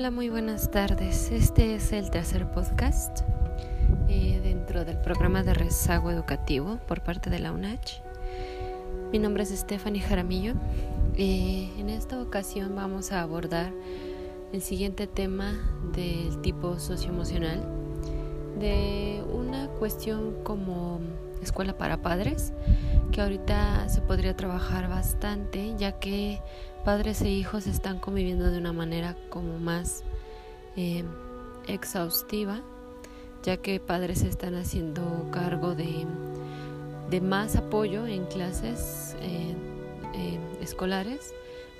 Hola, muy buenas tardes. Este es el tercer podcast eh, dentro del programa de rezago educativo por parte de la UNACH. Mi nombre es Stephanie Jaramillo. Eh, en esta ocasión vamos a abordar el siguiente tema del tipo socioemocional, de una cuestión como escuela para padres, que ahorita se podría trabajar bastante, ya que padres e hijos están conviviendo de una manera como más eh, exhaustiva, ya que padres están haciendo cargo de, de más apoyo en clases eh, eh, escolares,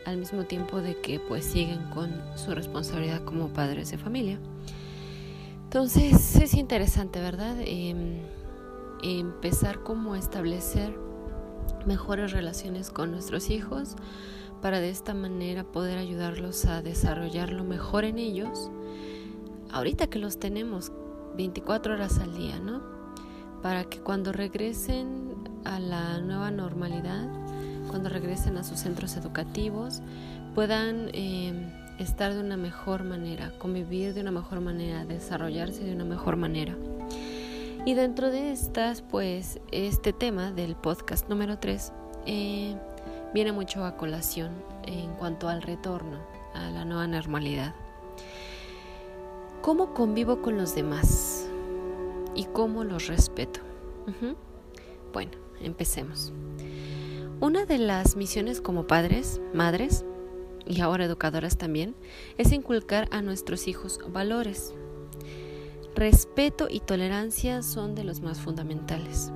al mismo tiempo de que pues siguen con su responsabilidad como padres de familia. Entonces es interesante, ¿verdad? Em, empezar como a establecer mejores relaciones con nuestros hijos para de esta manera poder ayudarlos a desarrollar lo mejor en ellos, ahorita que los tenemos 24 horas al día, ¿no? Para que cuando regresen a la nueva normalidad, cuando regresen a sus centros educativos, puedan eh, estar de una mejor manera, convivir de una mejor manera, desarrollarse de una mejor manera. Y dentro de estas, pues, este tema del podcast número 3 eh, viene mucho a colación en cuanto al retorno a la nueva normalidad. ¿Cómo convivo con los demás? ¿Y cómo los respeto? Bueno, empecemos. Una de las misiones como padres, madres y ahora educadoras también es inculcar a nuestros hijos valores. Respeto y tolerancia son de los más fundamentales.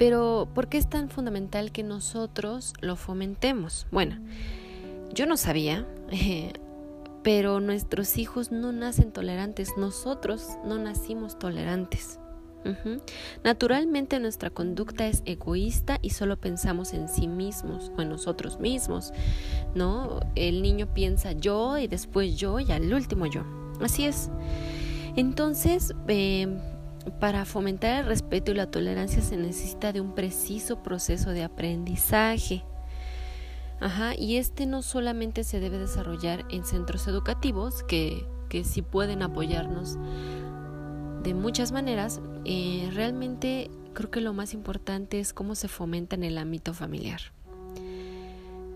Pero, ¿por qué es tan fundamental que nosotros lo fomentemos? Bueno, yo no sabía, pero nuestros hijos no nacen tolerantes, nosotros no nacimos tolerantes. Naturalmente nuestra conducta es egoísta y solo pensamos en sí mismos o en nosotros mismos, ¿no? El niño piensa yo y después yo y al último yo. Así es. Entonces, eh, para fomentar el respeto y la tolerancia se necesita de un preciso proceso de aprendizaje. Ajá, y este no solamente se debe desarrollar en centros educativos, que, que sí pueden apoyarnos de muchas maneras, eh, realmente creo que lo más importante es cómo se fomenta en el ámbito familiar.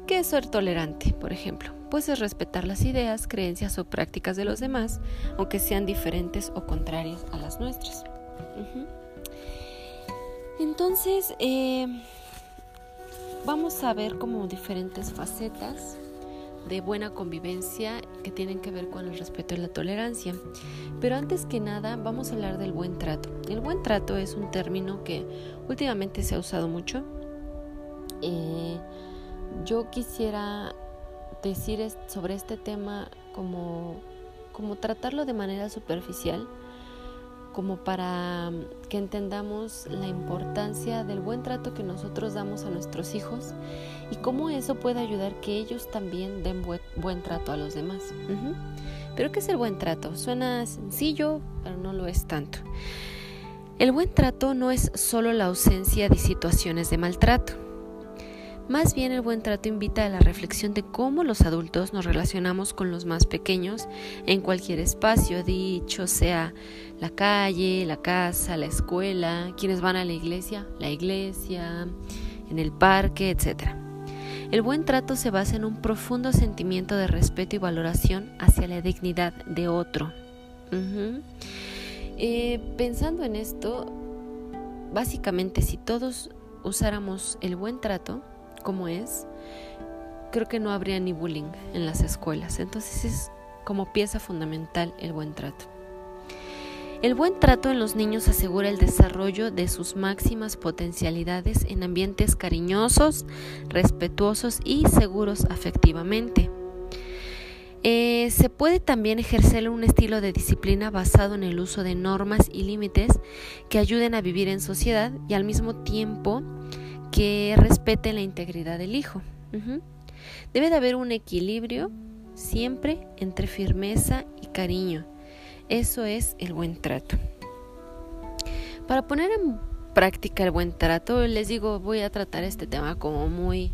¿Qué es ser tolerante, por ejemplo? Pues es respetar las ideas, creencias o prácticas de los demás, aunque sean diferentes o contrarias a las nuestras. Entonces, eh, vamos a ver como diferentes facetas de buena convivencia que tienen que ver con el respeto y la tolerancia. Pero antes que nada, vamos a hablar del buen trato. El buen trato es un término que últimamente se ha usado mucho. Eh, yo quisiera decir sobre este tema como, como tratarlo de manera superficial como para mm, que entendamos la importancia del buen trato que nosotros damos a nuestros hijos y cómo eso puede ayudar que ellos también den buen, trato a los demás. Pero ¿qué es el buen trato? Suena sencillo, pero no lo es tanto. El buen trato no es solo la ausencia de situaciones de maltrato. Más bien el buen trato invita a la reflexión de cómo los adultos nos relacionamos con los más pequeños en cualquier espacio, dicho sea la calle, la casa, la escuela, quienes van a la iglesia, la iglesia, en el parque, etc. El buen trato se basa en un profundo sentimiento de respeto y valoración hacia la dignidad de otro. Eh, pensando en esto, básicamente si todos usáramos el buen trato, como es, creo que no habría ni bullying en las escuelas. Entonces es como pieza fundamental el buen trato. El buen trato en los niños asegura el desarrollo de sus máximas potencialidades en ambientes cariñosos, respetuosos y seguros afectivamente. Eh, se puede también ejercer un estilo de disciplina basado en el uso de normas y límites que ayuden a vivir en sociedad y al mismo tiempo que respete la integridad del hijo. Debe de haber un equilibrio siempre entre firmeza y cariño. Eso es el buen trato. Para poner en práctica el buen trato, les digo, voy a tratar este tema como muy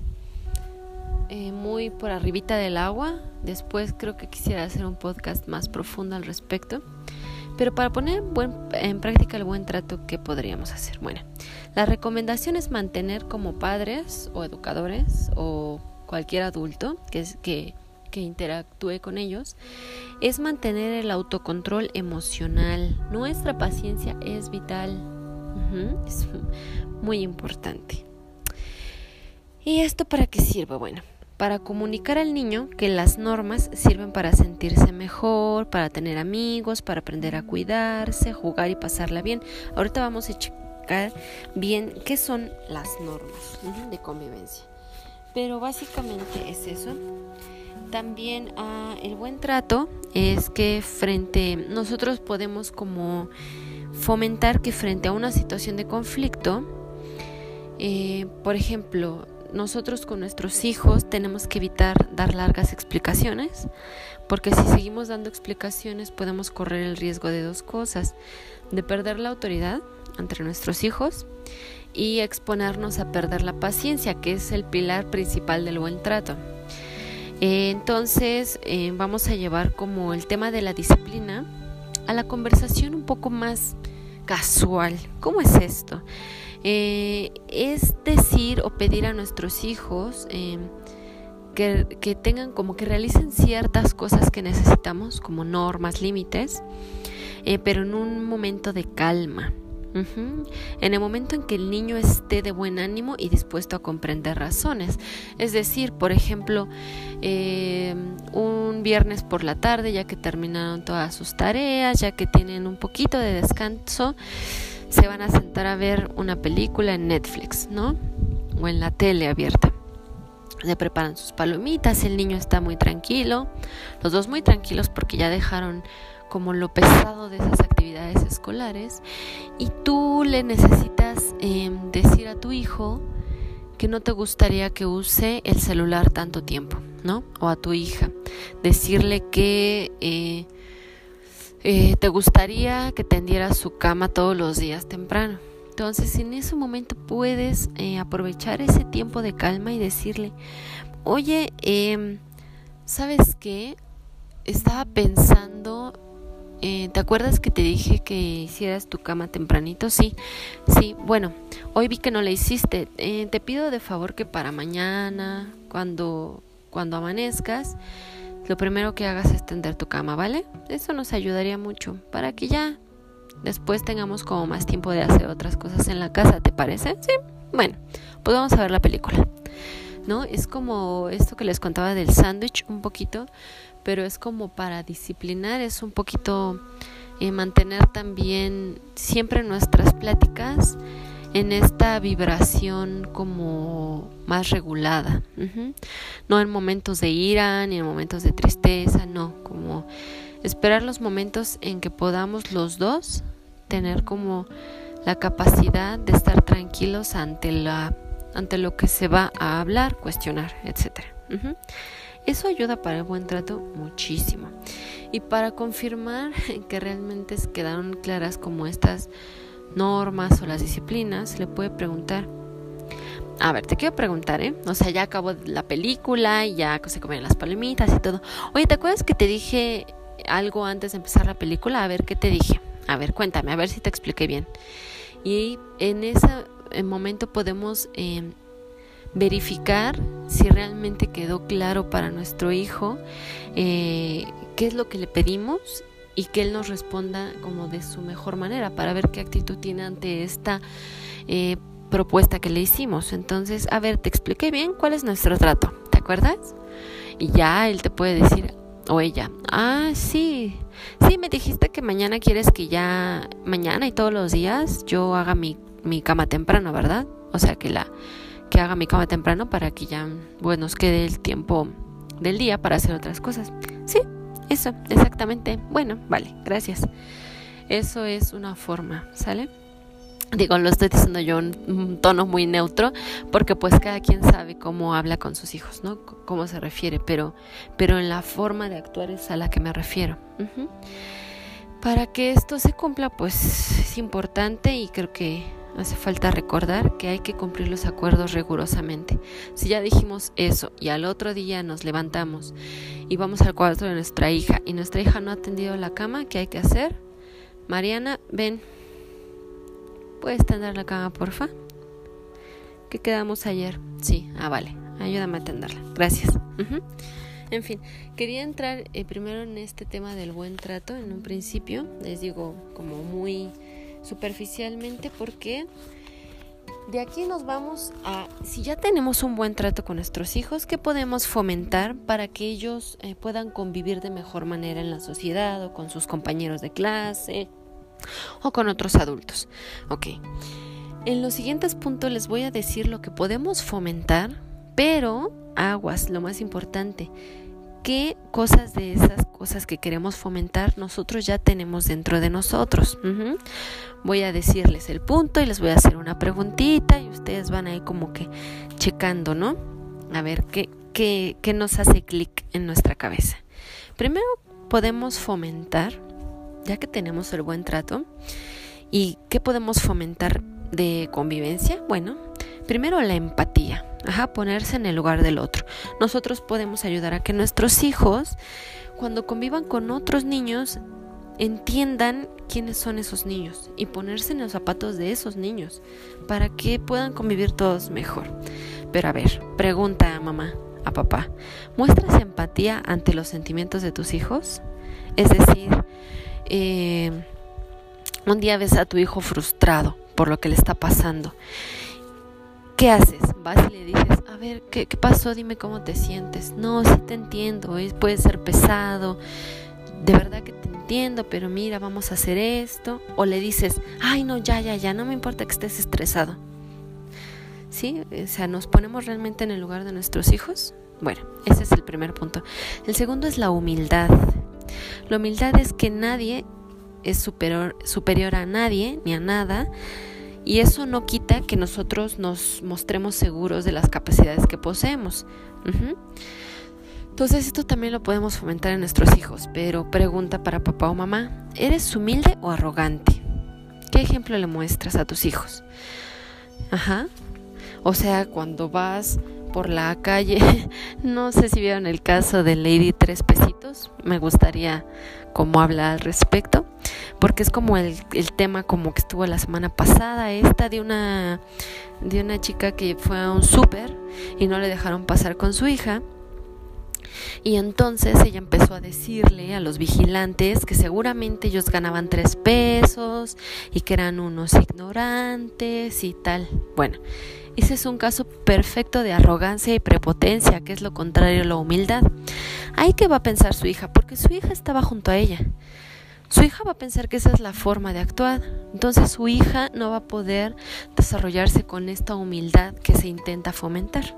eh, muy por arribita del agua. Después creo que quisiera hacer un podcast más profundo al respecto. Pero para poner en práctica el buen trato, ¿qué podríamos hacer? Bueno, la recomendación es mantener como padres o educadores o cualquier adulto que, que, que interactúe con ellos, es mantener el autocontrol emocional. Nuestra paciencia es vital. es muy importante. ¿Y esto para qué sirve? Bueno, para comunicar al niño que las normas sirven para sentirse mejor, para tener amigos, para aprender a cuidarse, jugar y pasarla bien. Ahorita vamos a checar bien qué son las normas de convivencia. Pero básicamente es eso. También ah, el buen trato es que frente nosotros podemos como fomentar que frente a una situación de conflicto, eh, por ejemplo, nosotros con nuestros hijos tenemos que evitar dar largas explicaciones, porque si seguimos dando explicaciones podemos correr el riesgo de dos cosas, de perder la autoridad entre nuestros hijos y exponernos a perder la paciencia, que es el pilar principal del buen trato. Entonces eh, vamos a llevar como el tema de la disciplina a la conversación un poco más casual. ¿Cómo es esto? Eh, es decir o pedir a nuestros hijos eh, que, tengan como que realicen ciertas cosas que necesitamos, como normas, límites, eh, pero en un momento de calma. En el momento en que el niño esté de buen ánimo y dispuesto a comprender razones. Es decir, por ejemplo, un viernes por la tarde, ya que terminaron todas sus tareas, ya que tienen un poquito de descanso, se van a sentar a ver una película en Netflix, ¿no? O en la tele abierta. Le preparan sus palomitas, el niño está muy tranquilo, los dos muy tranquilos porque ya dejaron como lo pesado de esas actividades escolares y tú le necesitas em, decir a tu hijo que no te gustaría que use el celular tanto tiempo, ¿no? O a tu hija, decirle que... Eh, eh, te gustaría que tendiera su cama todos los días temprano. Entonces en ese momento puedes eh, aprovechar ese tiempo de calma y decirle, oye, eh, ¿sabes qué? Estaba pensando, eh, ¿te acuerdas que te dije que hicieras tu cama tempranito? Sí, sí, bueno, hoy vi que no la hiciste. te pido de favor que para mañana, cuando, cuando amanezcas, lo primero que hagas es tender tu cama, ¿vale? Eso nos ayudaría mucho para que ya después tengamos como más tiempo de hacer otras cosas en la casa, ¿te parece? Sí. Bueno, pues vamos a ver la película. ¿No? Es como esto que les contaba del sándwich un poquito, pero es como para disciplinar, es un poquito eh, mantener también siempre nuestras pláticas en esta vibración como más regulada, no en momentos de ira ni en momentos de tristeza, no, como esperar los momentos en que podamos los dos tener como la capacidad de estar tranquilos ante la ante lo que se va a hablar, cuestionar, etcétera. Eso ayuda para el buen trato muchísimo. Y para confirmar que realmente quedaron claras como estas normas o las disciplinas, le puede preguntar. A ver, te quiero preguntar, ¿eh? O sea, ya acabó la película y ya se comieron las palomitas y todo. Oye, ¿te acuerdas que te dije algo antes de empezar la película? A ver, ¿qué te dije? A ver, cuéntame, a ver si te expliqué bien. Y en ese momento podemos em, verificar si realmente quedó claro para nuestro hijo eh, qué es lo que le pedimos y que él nos responda como de su mejor manera para ver qué actitud tiene ante esta eh, propuesta que le hicimos. Entonces, a ver, te expliqué bien cuál es nuestro trato, ¿te acuerdas? Y ya él te puede decir, o ella, ah, sí, sí, me dijiste que mañana quieres que ya, mañana y todos los días yo haga mi, mi cama temprano, ¿verdad? O sea, que la que haga mi cama temprano para que ya, bueno, nos quede el tiempo del día para hacer otras cosas. Sí, eso, exactamente. Bueno, vale, gracias. Eso es una forma, ¿sale? Digo, lo estoy diciendo yo en un tono muy neutro, porque pues cada quien sabe cómo habla con sus hijos, ¿no? cómo se refiere, pero, pero en la forma de actuar es a la que me refiero. Para que esto se cumpla, pues es importante y creo que hace falta recordar que hay que cumplir los acuerdos rigurosamente. Si ya dijimos eso y al otro día nos levantamos y vamos al cuarto de nuestra hija y nuestra hija no ha atendido la cama, ¿qué hay que hacer? Mariana, ven. ¿Puedes tender la cama, porfa? ¿Qué quedamos ayer? Sí, ah, vale. Ayúdame a atenderla. Gracias. En fin, quería entrar eh, primero en este tema del buen trato en un principio. Les digo como muy superficialmente porque de aquí nos vamos a, si ya tenemos un buen trato con nuestros hijos, ¿qué podemos fomentar para que ellos eh, puedan convivir de mejor manera en la sociedad o con sus compañeros de clase o con otros adultos? Ok. En los siguientes puntos les voy a decir lo que podemos fomentar, pero aguas, lo más importante, qué cosas de esas cosas que queremos fomentar nosotros ya tenemos dentro de nosotros. Voy a decirles el punto y les voy a hacer una preguntita y ustedes van ahí como que checando, ¿no? A ver qué, qué, qué nos hace clic en nuestra cabeza. Primero podemos fomentar, ya que tenemos el buen trato, ¿y qué podemos fomentar de convivencia? Bueno, primero la empatía, ajá, ponerse en el lugar del otro. Nosotros podemos ayudar a que nuestros hijos, cuando convivan con otros niños, entiendan quiénes son esos niños y ponerse en los zapatos de esos niños para que puedan convivir todos mejor. Pero a ver, pregunta a mamá, a papá, ¿muestras empatía ante los sentimientos de tus hijos? Es decir, eh, un día ves a tu hijo frustrado por lo que le está pasando. ¿Qué haces? Vas y le dices, a ver, ¿qué, pasó? Dime cómo te sientes. No, sí te entiendo, puede ser pesado, de verdad que te entiendo, pero mira, vamos a hacer esto. O le dices, ay, no, ya, ya, ya, no me importa que estés estresado. ¿Sí? O sea, nos ponemos realmente en el lugar de nuestros hijos. Bueno, ese es el primer punto. El segundo es la humildad. La humildad es que nadie es superior, superior a nadie ni a nada y eso no quita que nosotros nos mostremos seguros de las capacidades que poseemos. Entonces esto también lo podemos fomentar en nuestros hijos, pero pregunta para papá o mamá, ¿eres humilde o arrogante? ¿Qué ejemplo le muestras a tus hijos? Ajá. O sea, cuando vas por la calle. No sé si vieron el caso de Lady Tres Pesitos. Me gustaría como hablar al respecto. Porque es como el, el, tema como que estuvo la semana pasada. Esta de una, de una chica que fue a un súper y no le dejaron pasar con su hija. Y entonces ella empezó a decirle a los vigilantes que seguramente ellos ganaban tres pesos y que eran unos ignorantes y tal. Bueno, ese es un caso perfecto de arrogancia y prepotencia, que es lo contrario a la humildad. Ahí que va a pensar su hija, porque su hija estaba junto a ella. Su hija va a pensar que esa es la forma de actuar. Entonces su hija no va a poder desarrollarse con esta humildad que se intenta fomentar.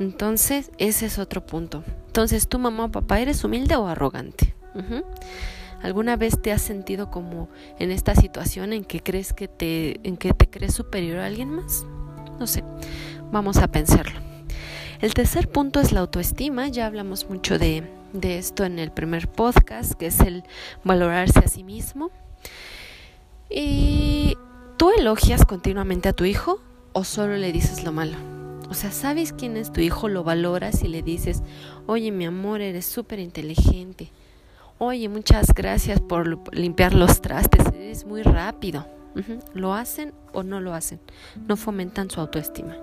Entonces ese es otro punto. Entonces tú mamá o papá eres humilde o arrogante. ¿Alguna vez te has sentido como en esta situación en que crees que te en que te crees superior a alguien más? No sé, vamos a pensarlo. El tercer punto es la autoestima. Ya hablamos mucho de, de esto en el primer podcast, que es el valorarse a sí mismo. ¿Y tú elogias continuamente a tu hijo o solo le dices lo malo? O sea, ¿sabes quién es tu hijo? Lo valoras y le dices, oye mi amor, eres súper inteligente. Oye, muchas gracias por limpiar los trastes, eres muy rápido. ¿Lo hacen o no lo hacen? No fomentan su autoestima.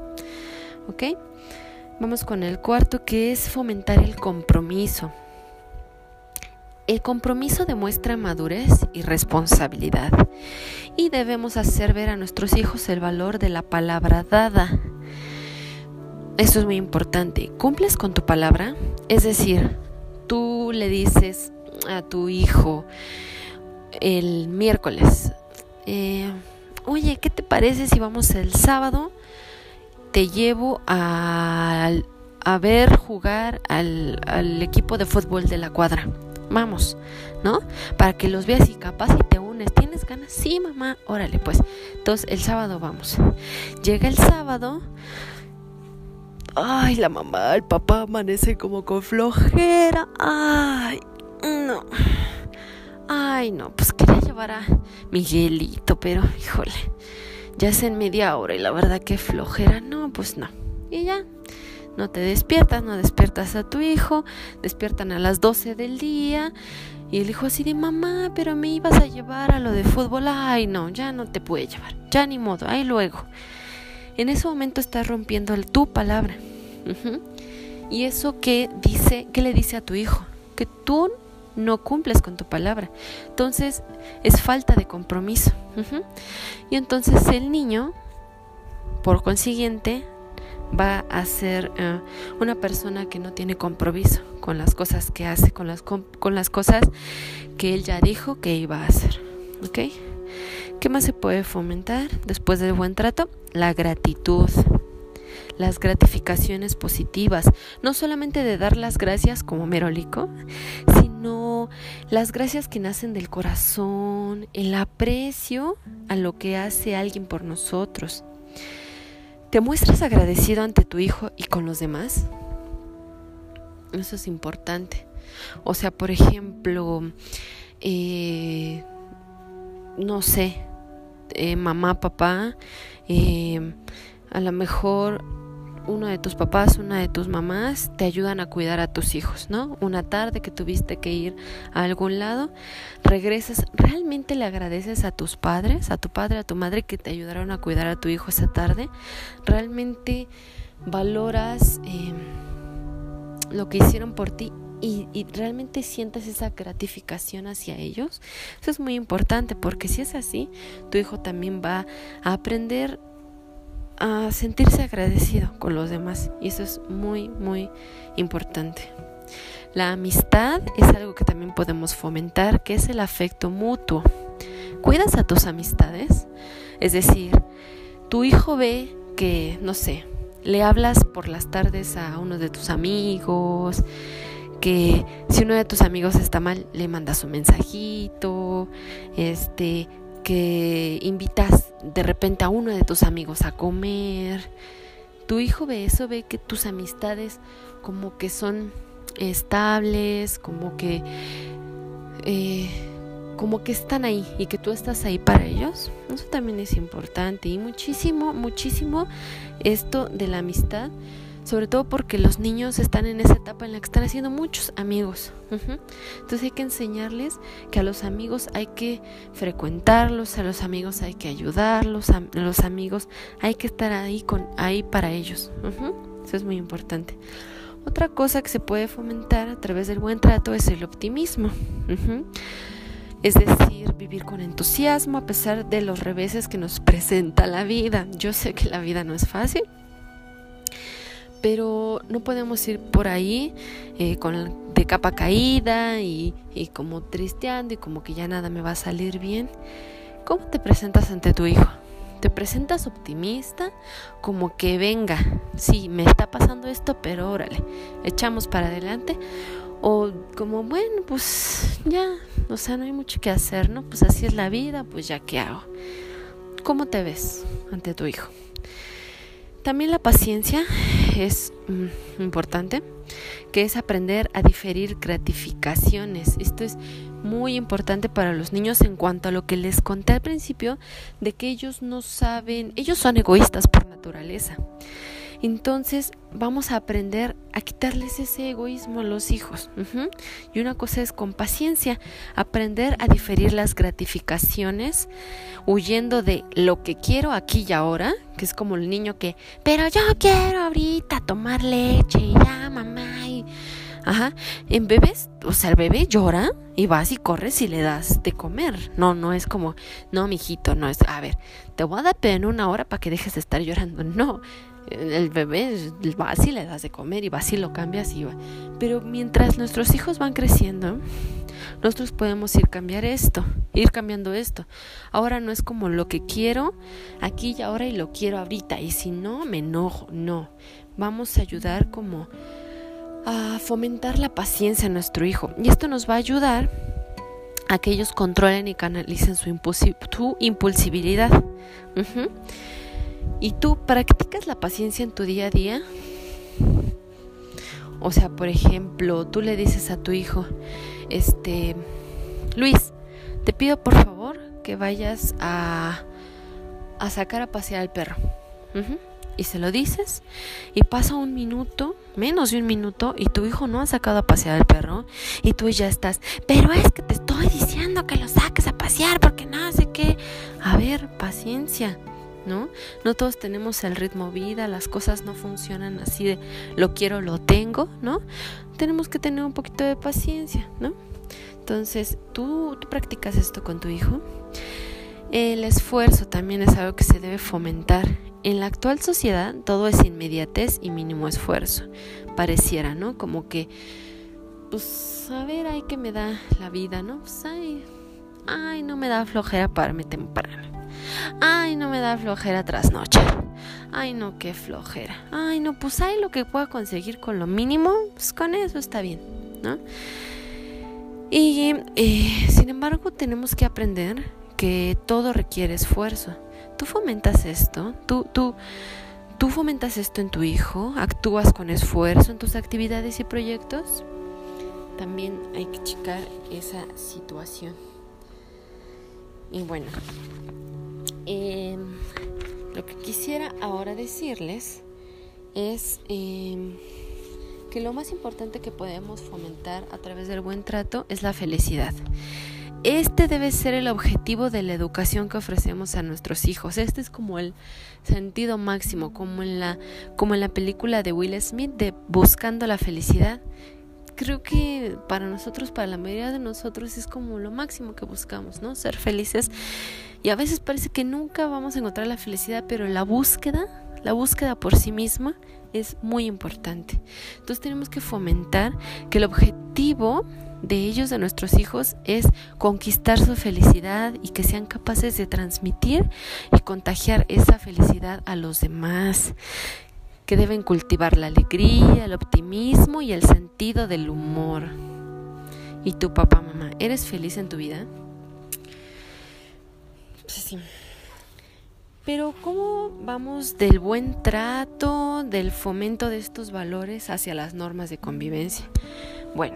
¿Ok? Vamos con el cuarto que es fomentar el compromiso. El compromiso demuestra madurez y responsabilidad y debemos hacer ver a nuestros hijos el valor de la palabra dada. Esto es muy importante. ¿Cumples con tu palabra? Es decir, tú le dices a tu hijo el miércoles, eh, oye, ¿qué te parece si vamos el sábado? Te llevo a, a ver jugar al, al, equipo de fútbol de la cuadra. Vamos, ¿no? Para que los veas y capaz y te unes. ¿Tienes ganas? Sí, mamá. Órale, pues. Entonces, el sábado vamos. Llega el sábado. Ay, la mamá, el papá amanece como con flojera. Ay, no. Ay, no, pues quería llevar a Miguelito, pero híjole, ya es en media hora y la verdad que flojera, no, pues no. Y ya, no te despiertas, no despiertas a tu hijo, despiertan a las 12 del día y el hijo así de mamá, pero me ibas a llevar a lo de fútbol, ay no, ya no te puede llevar, ya ni modo, ahí luego. En ese momento estás rompiendo tu palabra. Y eso que dice, ¿qué le dice a tu hijo? Que tú no cumples con tu palabra. Entonces es falta de compromiso. Y entonces el niño, por consiguiente, va a ser eh, una persona que no tiene compromiso con las cosas que hace, con las, con, las cosas que él ya dijo que iba a hacer. ¿Ok? ¿Qué más se puede fomentar después del buen trato? La gratitud las gratificaciones positivas, no solamente de dar las gracias como merolico, sino las gracias que nacen del corazón, el aprecio a lo que hace alguien por nosotros. ¿Te muestras agradecido ante tu hijo y con los demás? Eso es importante. O sea, por ejemplo, eh, no sé, eh, mamá, papá, eh, a lo mejor uno de tus papás, una de tus mamás te ayudan a cuidar a tus hijos, ¿no? Una tarde que tuviste que ir a algún lado, regresas, ¿realmente le agradeces a tus padres, a tu padre, a tu madre que te ayudaron a cuidar a tu hijo esa tarde? ¿Realmente valoras em, lo que hicieron por ti y, y, realmente sientes esa gratificación hacia ellos. Eso es muy importante porque si es así, tu hijo también va a aprender a sentirse agradecido con los demás y eso es muy muy importante. La amistad es algo que también podemos fomentar, que es el afecto mutuo. ¿Cuidas a tus amistades? Es decir, tu hijo ve que, no sé, le hablas por las tardes a uno de tus amigos, que si uno de tus amigos está mal, le mandas un mensajito, este, que invitas de repente a uno de tus amigos a comer. Tu hijo ve eso, ve que tus amistades como que son estables, como que eh, como que están ahí y que tú estás ahí para ellos. Eso también es importante y muchísimo, muchísimo esto de la amistad sobre todo porque los niños están en esa etapa en la que están haciendo muchos amigos. Entonces hay que enseñarles que a los amigos hay que frecuentarlos, a los amigos hay que ayudarlos, a los amigos hay que estar ahí, con, ahí para ellos. Eso es muy importante. Otra cosa que se puede fomentar a través del buen trato es el optimismo. Es decir, vivir con entusiasmo a pesar de los reveses que nos presenta la vida. Yo sé que la vida no es fácil, pero no podemos ir por ahí eh, con de capa caída y, y como tristeando y como que ya nada me va a salir bien. ¿Cómo te presentas ante tu hijo? ¿Te presentas optimista? Como que venga, sí, me está pasando esto, pero órale, echamos para adelante. O como, bueno, pues ya, o sea, no hay mucho que hacer, ¿no? Pues así es la vida, pues ya qué hago. ¿Cómo te ves ante tu hijo? También la paciencia es mm, importante, que es aprender a diferir gratificaciones. Esto es muy importante para los niños en cuanto a lo que les conté al principio, de que ellos no saben, ellos son egoístas por naturaleza. Entonces vamos a aprender a quitarles ese egoísmo a los hijos. Y una cosa es con paciencia, aprender a diferir las gratificaciones, huyendo de lo que quiero aquí y ahora, que es como el niño que, pero yo quiero ahorita tomar leche y ya, mamá. Y... Ajá, en bebés, o sea, el bebé llora y vas y corres y le das de comer. No, no es como, no, mijito, no es, a ver, te voy a dar en una hora para que dejes de estar llorando. No, el bebé va y le das de comer y va y lo cambias y va. Pero mientras nuestros hijos van creciendo, nosotros podemos ir cambiar esto, ir cambiando esto. Ahora no es como lo que quiero aquí y ahora y lo quiero ahorita y si no me enojo, no. Vamos a ayudar como a fomentar la paciencia en nuestro hijo y esto nos va a ayudar a que ellos controlen y canalicen su, impulsibilidad. ¿Y tú practicas la paciencia en tu día a día? O sea, por ejemplo, tú le dices a tu hijo, este, Luis, te pido por favor que vayas a, a sacar a pasear al perro. Y se lo dices y pasa un minuto, menos de un minuto, y tu hijo no ha sacado a pasear al perro y tú ya estás, pero es que te estoy diciendo que lo saques a pasear porque no sé qué. A ver, paciencia. ¿No? No todos tenemos el ritmo vida, las cosas no funcionan así de lo quiero, lo tengo, ¿no? Tenemos que tener un poquito de paciencia, ¿no? Entonces, ¿tú, tú practicas esto con tu hijo? El esfuerzo también es algo que se debe fomentar. En la actual sociedad todo es inmediatez y mínimo esfuerzo. Pareciera, ¿no? Como que, pues, a ver, ay, que me da la vida, ¿no? Pues, ay, ay, no me da flojera pararme temprano. Ay, no me da flojera trasnochar. Ay, no, qué flojera. Ay, no, pues hay lo que pueda conseguir con lo mínimo, pues con eso está bien, ¿no? Y eh, sin embargo, tenemos que aprender que todo requiere esfuerzo. Tú fomentas esto, tú, tú, tú fomentas esto en tu hijo, actúas con esfuerzo en tus actividades y proyectos. También hay que checar esa situación. Y bueno, eh, lo que quisiera ahora decirles es em, que lo más importante que podemos fomentar a través del buen trato es la felicidad. Este debe ser el objetivo de la educación que ofrecemos a nuestros hijos. Este es como el sentido máximo, como en la, como en la película de Will Smith de Buscando la felicidad. Creo que para nosotros, para la mayoría de nosotros, es como lo máximo que buscamos, ¿no? Ser felices y a veces parece que nunca vamos a encontrar la felicidad, pero la búsqueda, la búsqueda por sí misma es muy importante. Entonces tenemos que fomentar que el objetivo de ellos, de nuestros hijos, es conquistar su felicidad y que sean capaces de transmitir y contagiar esa felicidad a los demás, que deben cultivar la alegría, el optimismo y el sentido del humor. ¿Y tu papá, mamá, eres feliz en tu vida? Sí. Pero ¿cómo vamos del buen trato, del fomento de estos valores hacia las normas de convivencia? Bueno,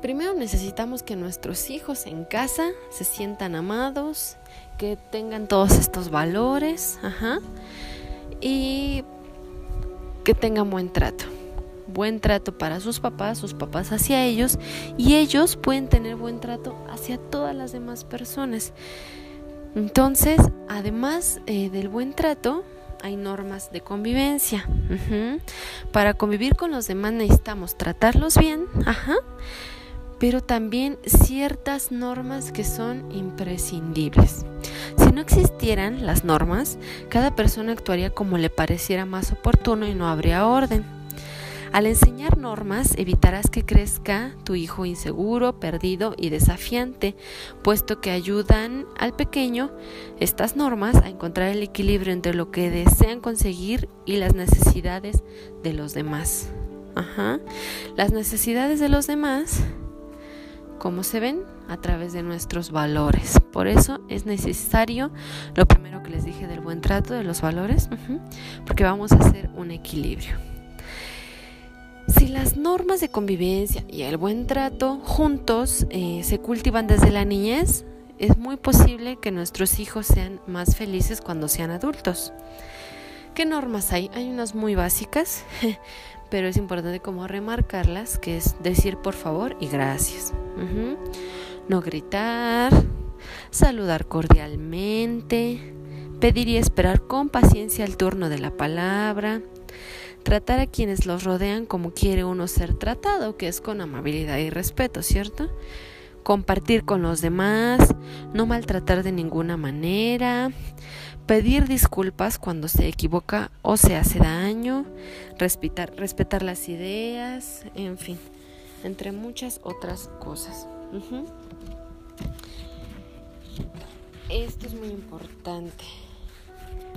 primero necesitamos que nuestros hijos en casa se sientan amados, que tengan todos estos valores, ajá, y que tengan buen trato buen trato para sus papás, sus papás hacia ellos y ellos pueden tener buen trato hacia todas las demás personas. Entonces, además eh, del buen trato, hay normas de convivencia. Para convivir con los demás necesitamos tratarlos bien, ajá, pero también ciertas normas que son imprescindibles. Si no existieran las normas, cada persona actuaría como le pareciera más oportuno y no habría orden. Al enseñar normas evitarás que crezca tu hijo inseguro, perdido y desafiante, puesto que ayudan al pequeño estas normas a encontrar el equilibrio entre lo que desean conseguir y las necesidades de los demás. Ajá. Las necesidades de los demás, ¿cómo se ven? A través de nuestros valores. Por eso es necesario lo primero que les dije del buen trato, de los valores, porque vamos a hacer un equilibrio. Si las normas de convivencia y el buen trato juntos eh, se cultivan desde la niñez, es muy posible que nuestros hijos sean más felices cuando sean adultos. ¿Qué normas hay? Hay unas muy básicas, pero es importante como remarcarlas, que es decir por favor y gracias. No gritar, saludar cordialmente, pedir y esperar con paciencia el turno de la palabra, tratar a quienes los rodean como quiere uno ser tratado, que es con amabilidad y respeto, ¿cierto? Compartir con los demás, no maltratar de ninguna manera, pedir disculpas cuando se equivoca o se hace daño, respetar, respetar las ideas, en fin, entre muchas otras cosas. Esto es muy importante,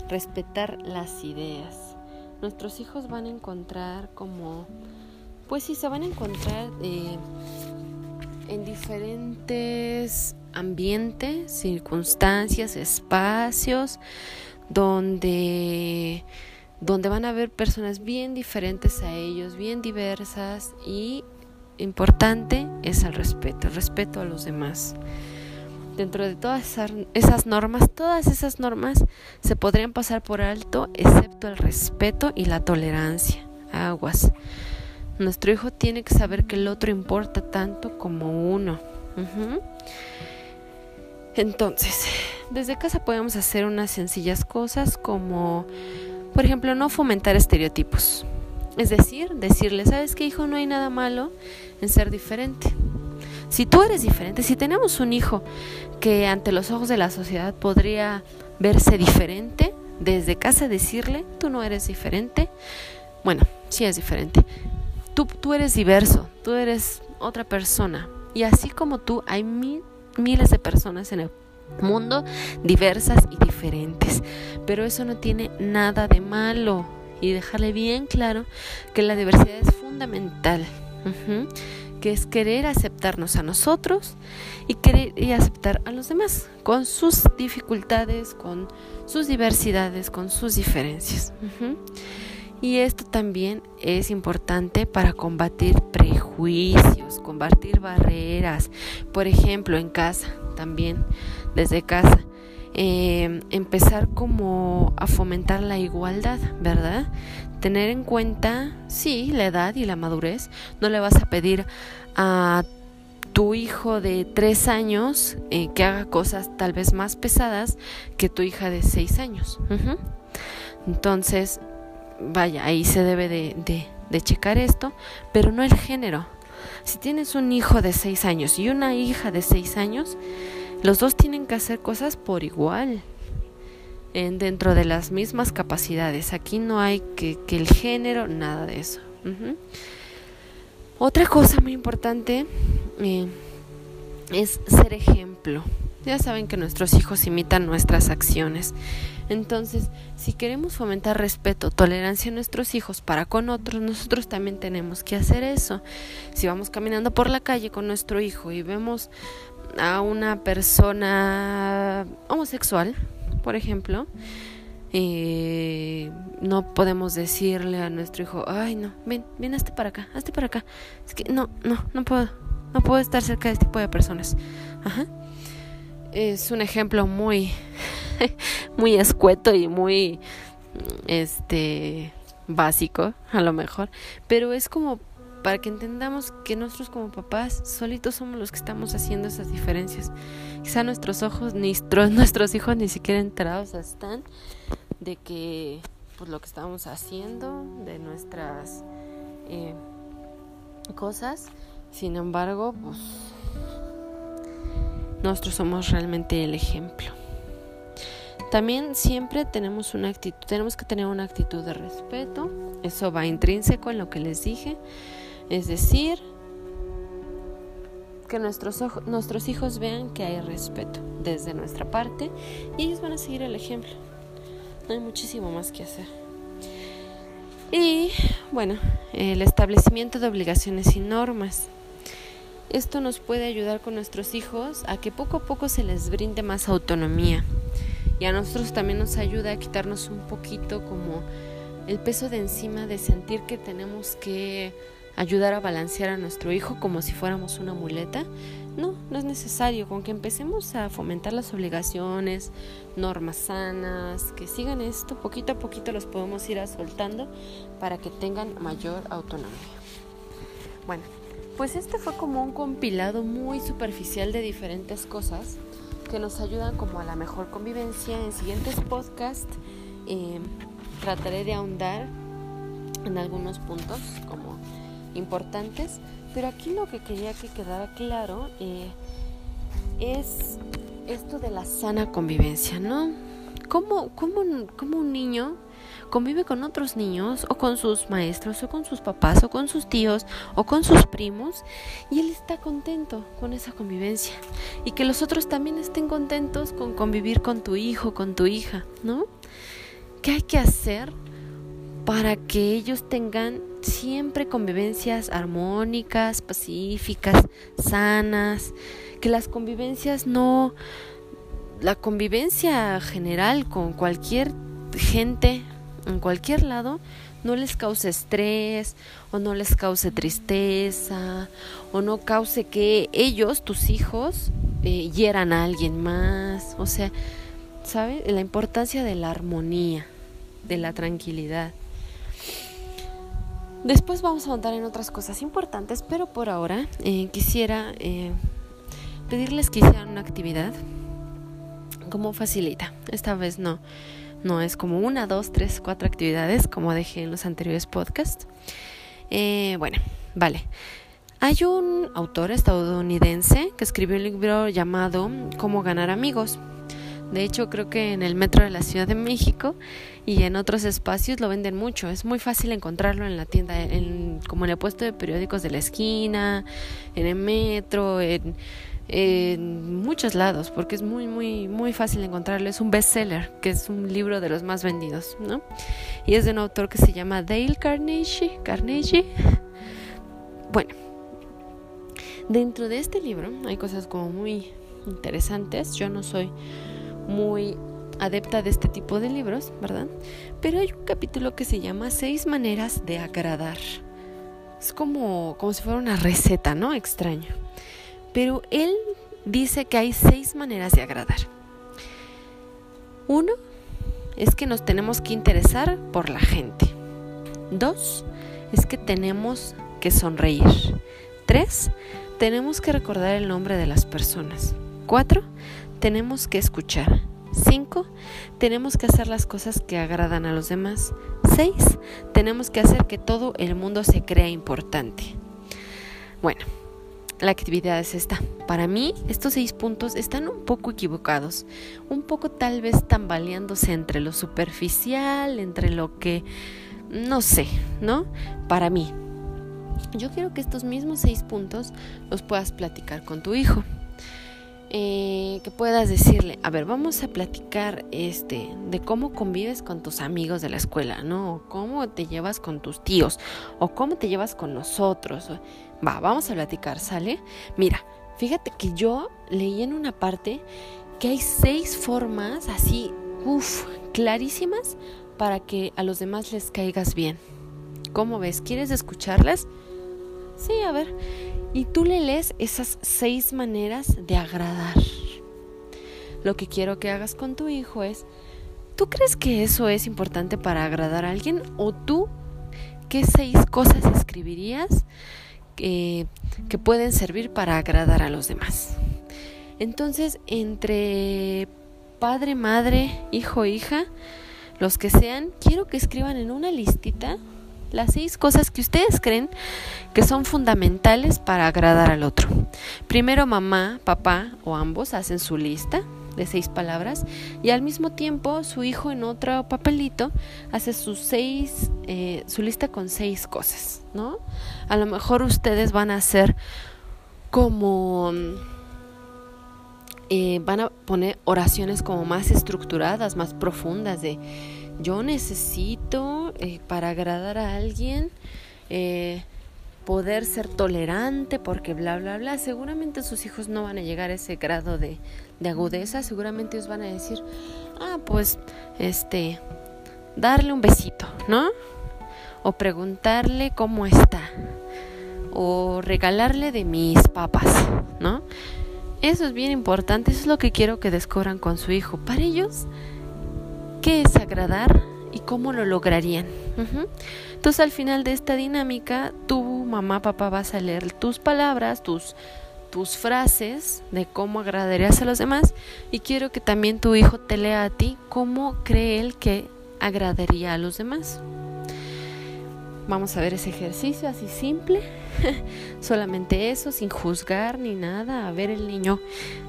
respetar las ideas nuestros hijos van a encontrar como, pues sí, se van a encontrar eh, en diferentes ambientes, circunstancias, espacios, donde, donde van a haber personas bien diferentes a ellos, bien diversas y importante es el respeto, el respeto a los demás. Dentro de todas esas normas, todas esas normas se podrían pasar por alto excepto el respeto y la tolerancia. Aguas. Nuestro hijo tiene que saber que el otro importa tanto como uno. Entonces, desde casa podemos hacer unas sencillas cosas como, por ejemplo, no fomentar estereotipos. Es decir, decirle, ¿sabes qué, hijo? No hay nada malo en ser diferente. Si tú eres diferente, si tenemos un hijo que ante los ojos de la sociedad podría verse diferente, desde casa decirle, tú no eres diferente, bueno, sí es diferente, tú, tú eres diverso, tú eres otra persona. Y así como tú, hay miles de personas en el mundo diversas y diferentes. Pero eso no tiene nada de malo. Y dejarle bien claro que la diversidad es fundamental que es querer aceptarnos a nosotros y querer y aceptar a los demás, con sus dificultades, con sus diversidades, con sus diferencias. Y esto también es importante para combatir prejuicios, combatir barreras, por ejemplo, en casa, también desde casa. Eh, empezar como a fomentar la igualdad, ¿verdad? Tener en cuenta, sí, la edad y la madurez. No le vas a pedir a tu hijo de tres años eh, que haga cosas tal vez más pesadas que tu hija de seis años. Entonces, vaya, ahí se debe de, de, checar esto, pero no el género. Si tienes un hijo de seis años y una hija de seis años, los dos tienen que hacer cosas por igual dentro de las mismas capacidades. Aquí no hay que, el género, nada de eso. Otra cosa muy importante eh, es ser ejemplo. Ya saben que nuestros hijos imitan nuestras acciones. Entonces, si queremos fomentar respeto, tolerancia en nuestros hijos para con otros, nosotros también tenemos que hacer eso. Si vamos caminando por la calle con nuestro hijo y vemos a una persona homosexual, por ejemplo, eh, no podemos decirle a nuestro hijo, ay no, ven, ven, hazte para acá, hazte para acá. Es que no, no, no puedo, no puedo estar cerca de este tipo de personas. Ajá. Es un ejemplo muy, muy escueto y muy, este, básico, a lo mejor, pero es como para que entendamos que nosotros como papás solitos somos los que estamos haciendo esas diferencias. Quizá nuestros ojos, nuestros, nuestros hijos ni siquiera enterados están de que pues lo que estamos haciendo, de nuestras eh, cosas. Sin embargo, pues nosotros somos realmente el ejemplo. También siempre tenemos una actitud, tenemos que tener una actitud de respeto. Eso va intrínseco en lo que les dije. Es decir, que nuestros, nuestros hijos vean que hay respeto desde nuestra parte y ellos van a seguir el ejemplo. No hay muchísimo más que hacer. Y bueno, el establecimiento de obligaciones y normas. Esto nos puede ayudar con nuestros hijos a que poco a poco se les brinde más autonomía. Y a nosotros también nos ayuda a quitarnos un poquito como el peso de encima de sentir que tenemos que ayudar a balancear a nuestro hijo como si fuéramos una muleta. No, no es necesario. Con que empecemos a fomentar las obligaciones, normas sanas, que sigan esto, poquito a poquito los podemos ir soltando para que tengan mayor autonomía. Bueno, pues este fue como un compilado muy superficial de diferentes cosas que nos ayudan como a la mejor convivencia. En siguientes podcasts eh, trataré de ahondar en algunos puntos como importantes, pero aquí lo que quería que quedara claro eh, es esto de la sana convivencia, ¿no? ¿Cómo, cómo, cómo un niño convive con otros niños o con sus maestros o con sus papás o con sus tíos o con sus primos y él está contento con esa convivencia y que los otros también estén contentos con convivir con tu hijo, con tu hija, ¿no? ¿Qué hay que hacer para que ellos tengan siempre convivencias armónicas, pacíficas, sanas, que las convivencias no, la convivencia general con cualquier gente en cualquier lado no les cause estrés o no les cause tristeza o no cause que ellos, tus hijos, eh, hieran a alguien más. O sea, ¿sabe? La importancia de la armonía, de la tranquilidad. Después vamos a montar en otras cosas importantes, pero por ahora eh, quisiera eh, pedirles que hicieran una actividad como facilita. Esta vez no, no es como una, dos, tres, cuatro actividades como dejé en los anteriores podcasts. Eh, bueno, vale. Hay un autor estadounidense que escribió un libro llamado Cómo ganar amigos. De hecho, creo que en el metro de la Ciudad de México y en otros espacios lo venden mucho. Es muy fácil encontrarlo en la tienda, en, como en el puesto de periódicos de la esquina, en el metro, en, en muchos lados, porque es muy, muy, muy fácil encontrarlo. Es un bestseller, que es un libro de los más vendidos, ¿no? Y es de un autor que se llama Dale Carnegie. Carnegie. Bueno, dentro de este libro hay cosas como muy interesantes. Yo no soy muy adepta de este tipo de libros, ¿verdad? Pero hay un capítulo que se llama Seis maneras de agradar. Es como, como si fuera una receta, ¿no? Extraño. Pero él dice que hay seis maneras de agradar. Uno es que nos tenemos que interesar por la gente. Dos es que tenemos que sonreír. Tres, tenemos que recordar el nombre de las personas. Cuatro, tenemos que escuchar. 5. Tenemos que hacer las cosas que agradan a los demás. 6. Tenemos que hacer que todo el mundo se crea importante. Bueno, la actividad es esta. Para mí, estos seis puntos están un poco equivocados, un poco tal vez tambaleándose entre lo superficial, entre lo que, no sé, ¿no? Para mí. Yo quiero que estos mismos seis puntos los puedas platicar con tu hijo. Eh, que puedas decirle, a ver, vamos a platicar este de cómo convives con tus amigos de la escuela, ¿no? O cómo te llevas con tus tíos, o cómo te llevas con nosotros. Va, vamos a platicar, ¿sale? Mira, fíjate que yo leí en una parte que hay seis formas así, uff, clarísimas para que a los demás les caigas bien. ¿Cómo ves? ¿Quieres escucharlas? Sí, a ver. Y tú le lees esas seis maneras de agradar. Lo que quiero que hagas con tu hijo es, ¿tú crees que eso es importante para agradar a alguien? ¿O tú qué seis cosas escribirías que, que pueden servir para agradar a los demás? Entonces, entre padre, madre, hijo, hija, los que sean, quiero que escriban en una listita las seis cosas que ustedes creen que son fundamentales para agradar al otro. Primero mamá, papá o ambos hacen su lista de seis palabras y al mismo tiempo su hijo en otro papelito hace sus seis, eh, su lista con seis cosas, ¿no? A lo mejor ustedes van a hacer como... Eh, van a poner oraciones como más estructuradas, más profundas de yo necesito eh, para agradar a alguien eh, poder ser tolerante porque bla bla bla seguramente sus hijos no van a llegar a ese grado de, de agudeza seguramente ellos van a decir ah pues este darle un besito no o preguntarle cómo está o regalarle de mis papas no eso es bien importante eso es lo que quiero que descubran con su hijo. Para ellos qué es agradar y cómo lo lograrían. Entonces al final de esta dinámica, tu mamá, papá vas a leer tus palabras, tus, tus frases de cómo agradarías a los demás y quiero que también tu hijo te lea a ti cómo cree él que agradaría a los demás. Vamos a ver ese ejercicio así simple, solamente eso, sin juzgar ni nada, a ver el niño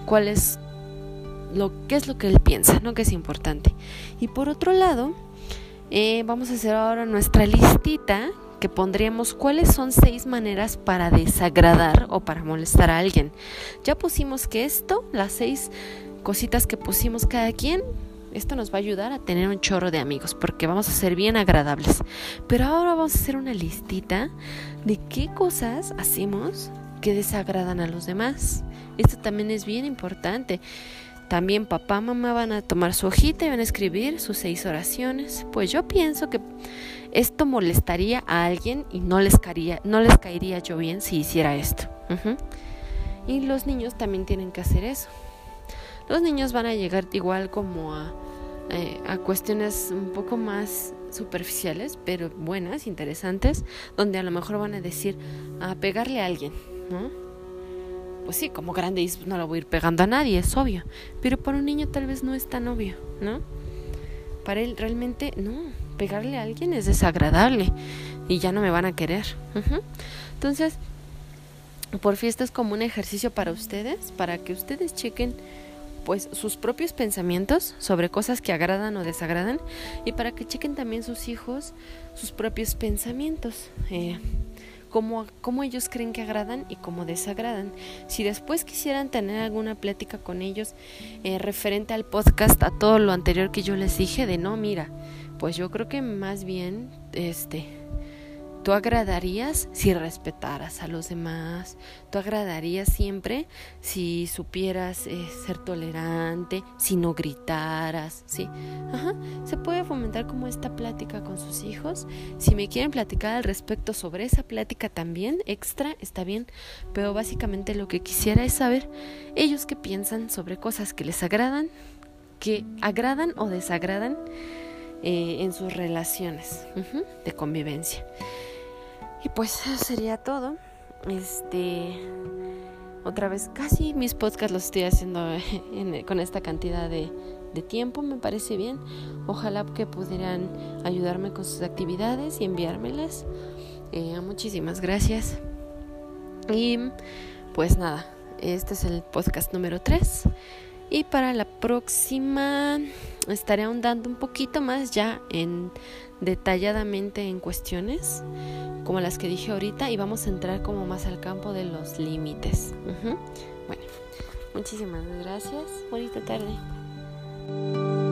cuál es lo que es lo que él piensa, ¿no? Que es importante. Y por otro lado, eh, vamos a hacer ahora nuestra listita que pondríamos cuáles son seis maneras para desagradar o para molestar a alguien. Ya pusimos que esto, las seis cositas que pusimos cada quien, esto nos va a ayudar a tener un chorro de amigos porque vamos a ser bien agradables. Pero ahora vamos a hacer una listita de qué cosas hacemos que desagradan a los demás. Esto también es bien importante. También papá, mamá van a tomar su hojita y van a escribir sus seis oraciones. Pues yo pienso que esto molestaría a alguien y no les caería, no les caería yo bien si hiciera esto. Y los niños también tienen que hacer eso. Los niños van a llegar igual como a, eh, a cuestiones un poco más superficiales, pero buenas, interesantes, donde a lo mejor van a decir a pegarle a alguien, ¿no? Pues sí, como grande no lo voy a ir pegando a nadie, es obvio. Pero para un niño tal vez no es tan obvio, ¿no? Para él realmente no, pegarle a alguien es desagradable y ya no me van a querer. Entonces, por fiesta es como un ejercicio para ustedes, para que ustedes chequen pues sus propios pensamientos sobre cosas que agradan o desagradan y para que chequen también sus hijos sus propios pensamientos. Eh, cómo, ellos creen que agradan y cómo desagradan. Si después quisieran tener alguna plática con ellos eh, referente al podcast, a todo lo anterior que yo les dije, de no, mira, pues yo creo que más bien, este, Tú agradarías si respetaras a los demás. Tú agradarías siempre si supieras eh, ser tolerante, si no gritaras, ¿sí? Ajá. Se puede fomentar como esta plática con sus hijos. Si me quieren platicar al respecto sobre esa plática también, extra, está bien. Pero básicamente lo que quisiera es saber ellos qué piensan sobre cosas que les agradan, que agradan o desagradan. Eh, en sus relaciones de convivencia. Y pues eso sería todo. Este otra vez casi mis podcasts los estoy haciendo con esta cantidad de, tiempo, me parece bien. Ojalá que pudieran ayudarme con sus actividades y enviármelas. Eh, muchísimas gracias. Y pues nada, este es el podcast número 3. Y para la próxima estaré ahondando un poquito más ya en detalladamente en cuestiones como las que dije ahorita y vamos a entrar como más al campo de los límites. Bueno, muchísimas gracias. Bonita tarde.